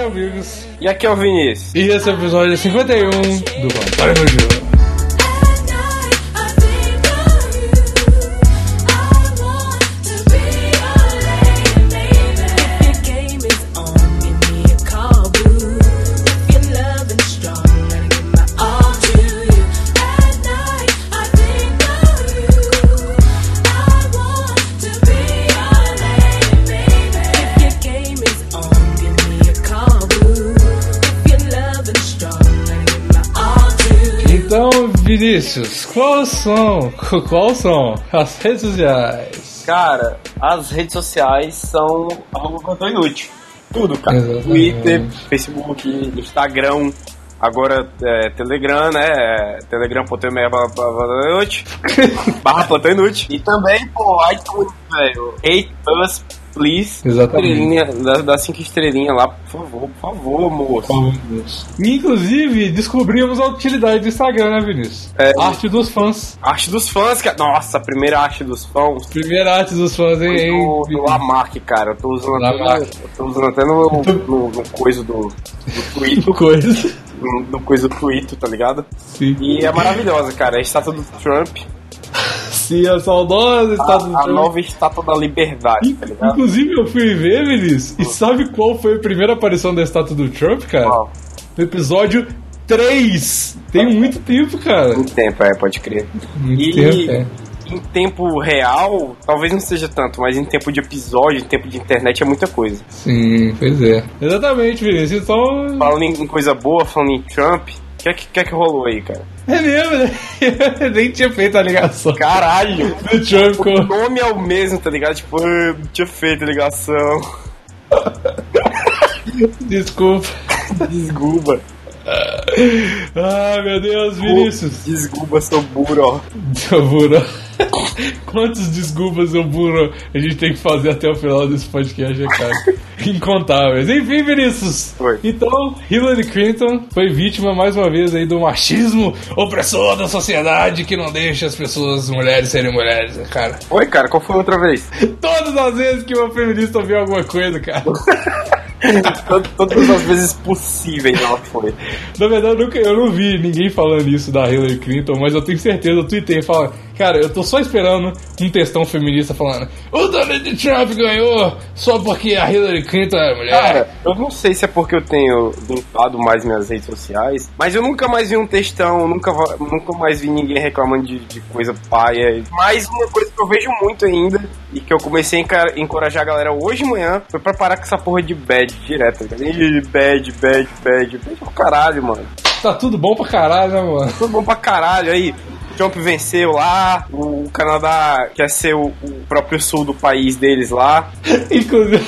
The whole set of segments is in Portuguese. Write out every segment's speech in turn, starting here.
é o Vigos. E aqui é o Vinícius. E esse é o episódio 51 do Vampire no Jogo. Vinícius, quais são, quais são as redes sociais? Cara, as redes sociais são algo tô inútil. Tudo, cara. Exatamente. Twitter, Facebook, Instagram, agora é, Telegram, né? Telegram.me barra Plantão inútil. E também, pô, iTunes, velho. Hate us, please. Exatamente. Estrelinha, dá, dá cinco estrelinhas lá, por favor, por favor, moço. E, inclusive, descobrimos a utilidade do Instagram, né, Vinícius? É. Arte dos fãs. Arte dos fãs, cara. Nossa, primeira arte dos fãs. Primeira arte dos fãs, hein? hein, do, do? Lamarck, cara. Eu tô usando até, tô usando até no, no, no coisa do, do Twitter. Coisa. no, no coisa do Twitter, tá ligado? Sim. E é maravilhosa, cara. A estátua do Trump. Sim, a saudosa A, estátua do a Trump. nova estátua da liberdade, tá ligado? Inclusive, eu fui ver, Vinícius, e sabe qual foi a primeira aparição da estátua do Trump, cara? Qual? No episódio 3. Tem muito tempo, cara. Muito tempo, é, pode crer. Muito E tempo, é. em tempo real, talvez não seja tanto, mas em tempo de episódio, em tempo de internet é muita coisa. Sim, pois é. Exatamente, Vinícius. Então. Falando em coisa boa, falando em Trump, o que, é que, que é que rolou aí, cara? É mesmo, né? Eu nem tinha feito a ligação. Caralho! Do Trump O nome é o mesmo, tá ligado? Tipo, ah, não tinha feito a ligação. Desculpa. Desculpa. Ah, meu Deus, Vinícius. Desculpa, seu burro. Seu burro. Quantos desculpas, seu burro, a gente tem que fazer até o final desse podcast, cara? Incontáveis. Enfim, Vinícius. Então, Hillary Clinton foi vítima mais uma vez aí do machismo opressor da sociedade que não deixa as pessoas, as mulheres, serem mulheres, né, cara. Oi, cara, qual foi outra vez? Todas as vezes que uma feminista ouviu alguma coisa, cara. Tod- Todas as vezes possíveis ela foi. Na verdade, eu, eu não vi ninguém falando isso da Hillary Clinton, mas eu tenho certeza, eu tuitei e falo, cara, eu tô só esperando um textão feminista falando o Donald Trump ganhou só porque a Hillary Clinton é mulher. Cara, eu não sei se é porque eu tenho limpado mais minhas redes sociais, mas eu nunca mais vi um textão, nunca, nunca mais vi ninguém reclamando de, de coisa paia. Mas uma coisa que eu vejo muito ainda, e que eu comecei a encorajar a galera hoje de manhã, foi pra parar com essa porra de bad direto. tá? Ih, Bad, bad, bad, bad pro caralho, mano. Tá tudo bom pra caralho, né, mano? Tudo bom pra caralho aí. Trump venceu lá, o Canadá quer ser o, o próprio sul do país deles lá. Inclusive.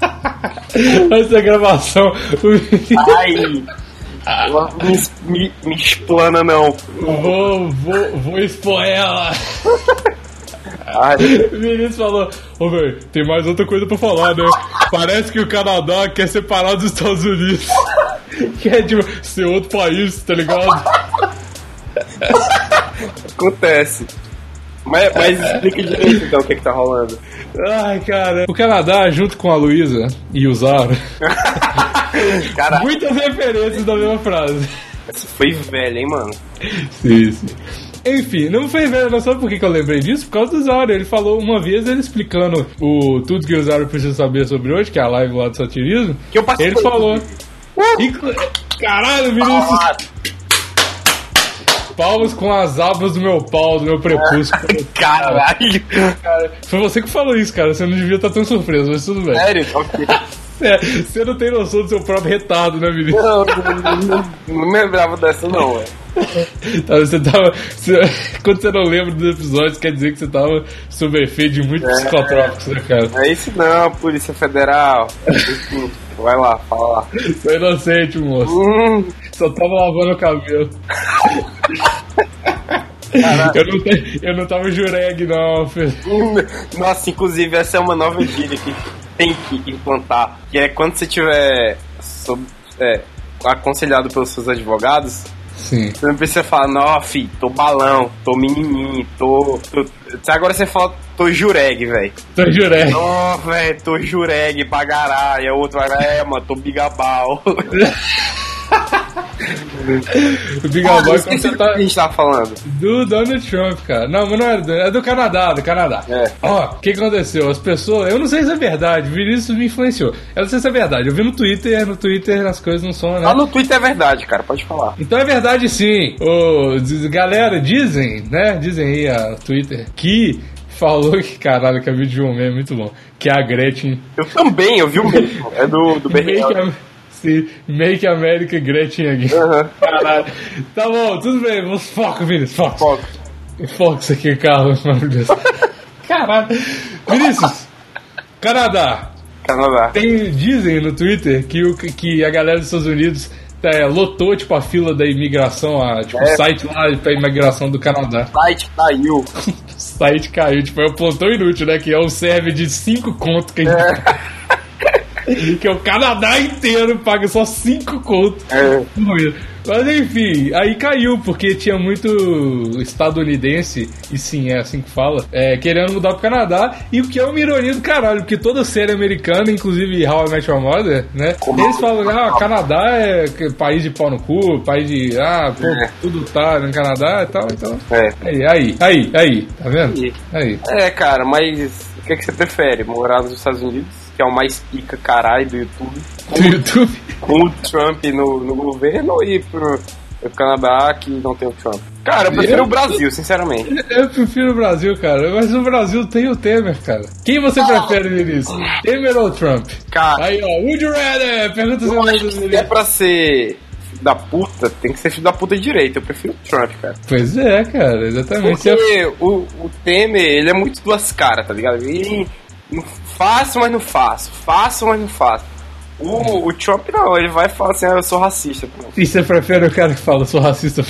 Essa gravação, Ai! me, me, me explana não. vou, vou, vou expor ela. Ai, O Vinícius falou: Ô, velho, tem mais outra coisa pra falar, né? Parece que o Canadá quer separar dos Estados Unidos. Quer, tipo, ser outro país, tá ligado? Acontece. Mas, mas explica direito então o que, que tá rolando. Ai, cara. O Canadá, junto com a Luísa e o Zara, muitas referências da mesma frase. essa foi velha, hein, mano? Sim, sim. Enfim, não foi velho, não sabe por que, que eu lembrei disso? Por causa do Zara. Ele falou uma vez, ele explicando o tudo que o Zara precisa saber sobre hoje, que é a live lá do satirismo. Que eu passei Ele falou. Inclu- Caralho, Vinícius! Palmas com as abas do meu pau, do meu prepúsculo. caralho! Cara, foi você que falou isso, cara. Você não devia estar tão surpreso, mas tudo bem. Sério? Ok. É, você não tem noção do seu próprio retardo, né, Vinícius? Não, não, me lembrava dessa não, ué. Tá, você tava. você- quando você não lembra dos episódios, quer dizer que você tava sob efeito de muitos É. psicotrópicos, né, cara? É isso não, Polícia Federal. Vai lá, fala lá. Sou inocente, moço. Hum, Só tava lavando o cabelo. Eu não, eu não tava jureg, não, filho. Nossa, inclusive essa é uma nova gíria que tem que implantar. Que é quando você tiver sob- é, aconselhado pelos seus advogados, Sim. Você não precisa falar, não, fi, tô balão, tô menininho, tô, tô- Agora você fala tô jureg, velho. Tô jureg. Ó, velho, tô jureg pra caralho. A outra vai, é, mano, tô bigabal. O Bigaboy esqueci do que a gente tava falando. do Donald Trump, cara. Não, mas não é do, é do Canadá, do Canadá. É. Ó, o que aconteceu? As pessoas. Eu não sei se é verdade, o Vinícius me influenciou. Eu não sei se é verdade. Eu vi no Twitter, no Twitter as coisas não são, né? Lá no Twitter é verdade, cara, pode falar. Então é verdade sim. Diz- galera, dizem, né? Dizem aí a Twitter que falou que, caralho, que a vídeo de um meme muito bom. Que a Gretchen. Eu também, eu vi o mesmo. É do, do BRL. Make America Gretchen aqui. Aham. Caralho. Tá bom, tudo bem. Vamos foco, Vinícius. Foco. Foco. Foco isso aqui, Carlos. Deus. Caralho. Vinícius. Canadá. Canadá. Tem, dizem no Twitter que, o, que a galera dos Estados Unidos é, lotou tipo, a fila da imigração, a, tipo, É. o site lá pra imigração do Canadá. Site caiu. O site caiu, tipo, é o plantão inútil, né? Que é um server de 5 conto que a gente. que é o Canadá inteiro paga só 5 conto. É. Mas enfim, aí caiu, porque tinha muito estadunidense, e sim, é assim que fala, é, querendo mudar pro Canadá, e o que é uma ironia do caralho, porque toda série americana, inclusive How I Met Your Mother, né? Eles falam, ah, Canadá é país de pau no cu, país de. Ah, pô, É. tudo tá no Canadá e tal, então. É. Aí, aí, aí, aí, tá vendo? Aí. Aí. É, cara, mas o que, é que você prefere? Morar nos Estados Unidos, que é o mais pica caralho do YouTube, Do YouTube. com o Trump no, no governo, ir pro, Canadá que não tem o Trump? Cara, eu prefiro Eu- o Brasil, sinceramente. Eu prefiro o Brasil, cara, mas o Brasil tem o Temer, cara. Quem você prefere, Vinícius? Temer ou Trump? Cara, Aí, ó, would you rather? Pergunta se é pra ser filho da puta, tem que ser filho da puta direito. Eu prefiro o Trump, cara. Pois é, cara, exatamente. Porque o, o Temer, ele é muito duas caras, tá ligado? Ele não faço, mas não faço. Faço, mas não faço. O, o Trump não, ele vai falar assim, ah, eu sou racista. Pô. E você prefere o cara que fala sou racista?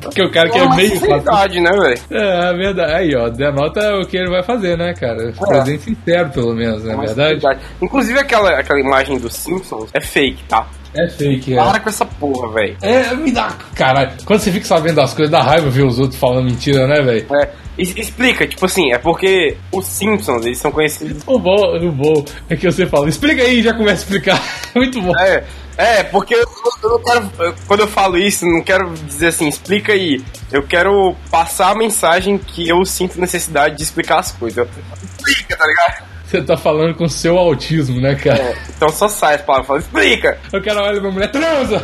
Porque o cara que é meio racista. verdade, né, velho? É, é verdade. Aí, ó, denota o que ele vai fazer, né, cara? Presente sincero, pelo menos, não é Mas verdade? Inclusive aquela, aquela imagem dos Simpsons é fake, tá? É fake, é. Para com essa porra, velho. É, me dá. Caralho, quando você fica sabendo das coisas, dá raiva ver os outros falando mentira, né, velho? É, explica, tipo assim, é porque os Simpsons, eles são conhecidos. O bom, o bom é que você fala, explica aí e já começa a explicar. Muito bom. É, é, porque eu, eu não quero. eu- Quando eu falo isso, não quero dizer assim, explica aí. Eu quero passar a mensagem que eu sinto necessidade de explicar as coisas. Eu- Explica, tá ligado? Você tá falando com o seu autismo, né, cara? É, então só sai as palavras e fala, explica! O cara olha pra mulher, transa!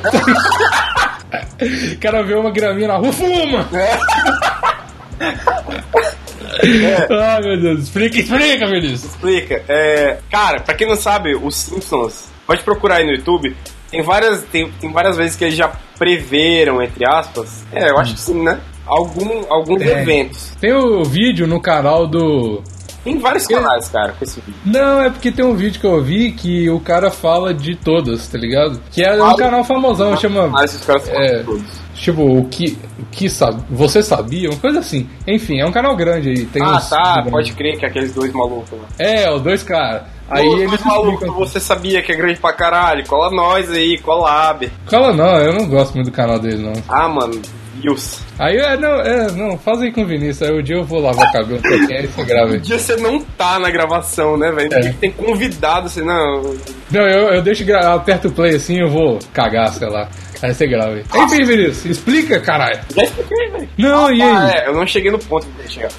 o cara vê uma graminha na rua, fuma! Ai, meu Deus, explica, explica, Vinícius! Explica. É, cara, pra quem não sabe, os Simpsons, pode procurar aí no YouTube. Tem várias, tem, tem várias vezes que eles já preveram, entre aspas. É, eu acho que sim, né? Algum, alguns É. eventos. Tem o vídeo no canal do. Tem vários canais, cara, com esse vídeo. Não, é porque tem um vídeo que eu vi que o cara fala de todas, tá ligado? Que é um Ah, canal famosão, chama. Mas os caras falam É. todos. Tipo, o que. O que sabe? Você sabia? Uma coisa assim. Enfim, é um canal grande aí. Tem Ah, uns- tá, pode crer que aqueles dois malucos lá. É, os dois caras. Aí Pô, eles maluco, você sabia que é grande pra caralho? Cola nós aí, collab. Fala não, eu não gosto muito do canal dele, não. Ah, mano, views. Aí é, não, é, não, faz aí com o Vinícius. Aí o dia eu vou lavar o cabelo um pouquinho aí você grava Um aí. dia você não tá na gravação, né, velho? É. Tem convidado, você não. Não, eu, eu deixo gra- aperto o play assim eu vou cagar, sei lá. Aí você grava aí. Enfim, Vinícius, explica, caralho. Já expliquei, velho. Não, e Ah, aí? é, eu não cheguei no ponto que eu queria chegar.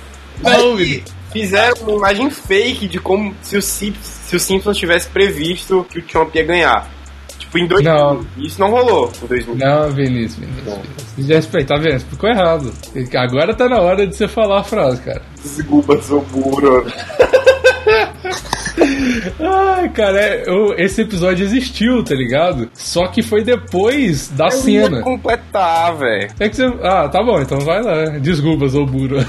Não, Vinícius. fizeram uma imagem fake de como se o, Sim- se o Simpsons tivesse previsto que o Trump ia ganhar. Tipo, em 2000. Não. Isso não rolou em 2000. Não, Vinícius, Vinícius. Vinícius. Já respeita, tá vendo? Ficou errado. Agora tá na hora de você falar a frase, cara. Desculpa, sou burro. Ai, cara, é, eu- esse episódio existiu, tá ligado? Só que foi depois da Eu cena. ia completar, velho. É que você. Ah, tá bom, então vai lá. Desculpa, sou burro.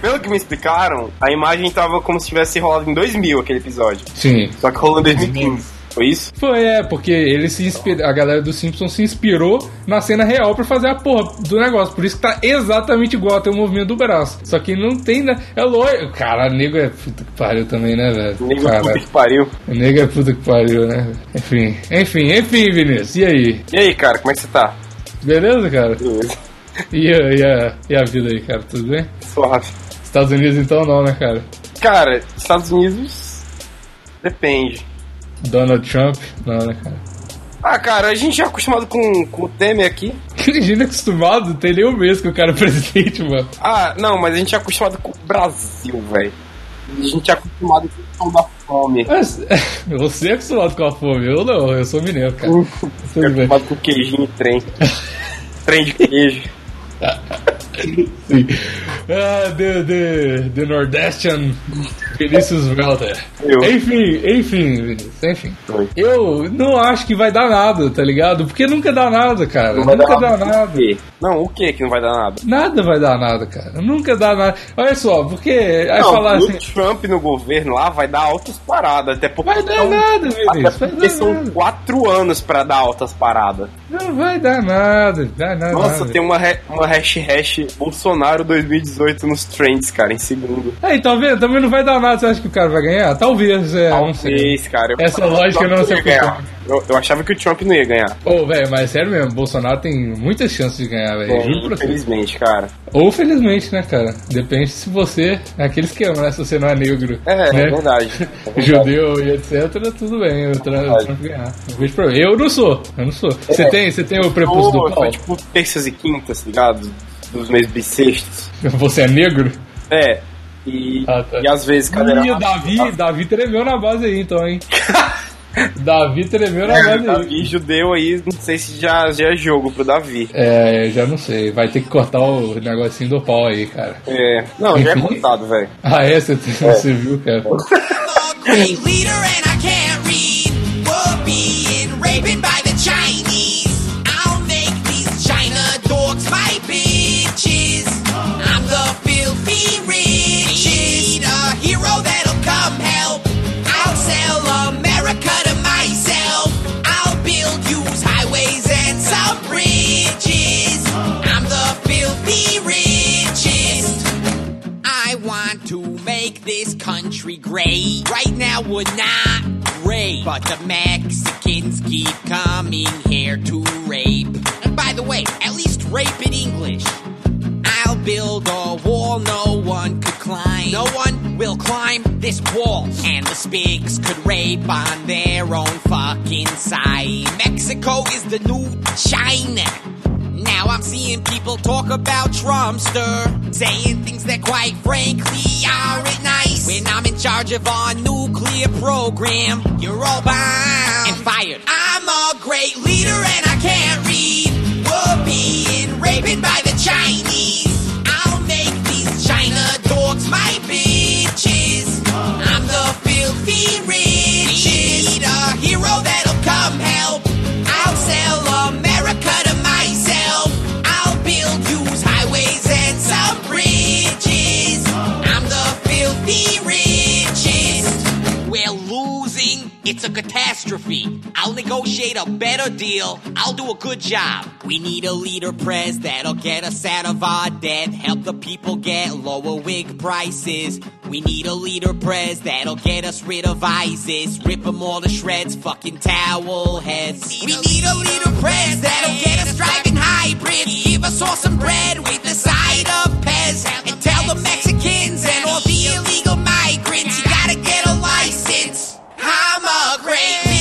Pelo que me explicaram, a imagem tava como se tivesse rolado em 2000 aquele episódio. Sim. Só que rolou em 2015. Foi isso? Foi, é, porque ele se inspira, a galera do Simpsons se inspirou na cena real pra fazer a porra do negócio. Por isso que tá exatamente igual até o movimento do braço. Só que não tem, né? É lógico. Cara, nego é puta que pariu também, né, velho? Nego Cara, puta que pariu. o nego é puta que pariu, né? Enfim, enfim, enfim, Vinícius. E aí? E aí, cara, como é que você tá? Beleza, cara? Beleza. E a, e a, e a vida aí, cara? Tudo bem? Suave. Estados Unidos então não, né, cara? Cara, Estados Unidos. Depende. Donald Trump, não, né, cara? Ah, cara, a gente é acostumado com, com o Temer aqui. A gente é acostumado, tem nem um mês que o cara é presidente, mano. Ah, não, mas a gente é acostumado com o Brasil, velho. A gente é acostumado com o da fome. Mas, você é acostumado com a fome, eu não, eu sou mineiro, cara. Tudo bem. acostumado com queijinho e trem. trem de queijo. Sim. Ah, the, the, the Nordestian Vinicius Welter. Eu. Enfim, enfim, Vinícius, enfim. Eu não acho que vai dar nada, tá ligado? Porque nunca dá nada, cara. Não nunca dá nada. nada. Não, o que que não vai dar nada? Nada vai dar nada, cara. Nunca dá nada. Olha só, porque aí não, falar o assim. Trump no governo lá vai dar altas paradas, até porque Vai dar são, nada, Vinícius. Porque são nada. quatro anos pra dar altas paradas. Não vai dar nada. Vai dar Nossa, nada. tem uma, uma hash hash Bolsonaro 2018 nos trends, cara, em segundo. Aí, tá vendo? Também não vai dar nada. Você acha que o cara vai ganhar? Talvez, é, não sei. Talvez, cara. Eu Essa o lógica não se aplica. Eu, eu achava que o Trump não ia ganhar. Ô, velho, mas sério mesmo, Bolsonaro tem muitas chances de ganhar, velho. Infelizmente, cara. Ou felizmente, né, cara? Depende se você. É aquele esquema, né? Se você não é negro. É, né? é verdade. É verdade. Judeu e etc, tudo bem, Trump ganhar. Não vejo problema. Eu não sou, eu não sou. Você É. tem, você tem o prepúcio do foi pau? tipo terças e quintas, ligado? Dos meses bissextos. Você é negro? É. E, Ah, tá. e às vezes. Ih, o Davi, Davi tremeu na base aí, então, hein? Davi tremeu na base aí. Davi judeu aí, não sei se já, já é jogo pro Davi. É, já não sei. Vai ter que cortar o negocinho do pau aí, cara. É. Não, já é Enfim. contado, velho. Ah, é? Você, você viu, cara? Want to make this country great. Right now we're not great, but the Mexicans keep coming here to rape. And by the way, at least rape in English. I'll build a wall no one could climb. No one will climb this wall. And the spigs could rape on their own fucking side. Mexico is the new China. Now I'm seeing people talk about Trumpster, saying things that quite frankly aren't nice. When I'm in charge of our nuclear program, you're all bound and fired. I'm a great leader and I can't read. We're being raped by the Chinese. I'll make these China dogs my bitches. I'm the filthy richest. Need a hero that'll come help. I'll sell America catastrophe. I'll negotiate a better deal. I'll do a good job. We need a leader press that'll get us out of our debt. Help the people get lower wig prices. We need a leader press that'll get us rid of ISIS. Rip them all to shreds, fucking towel heads. We need a leader press that'll get us driving hybrids. Give us all some bread with the side of Pez. And tell the Mexicans and all the illegal migrants you gotta get a license. I'm a great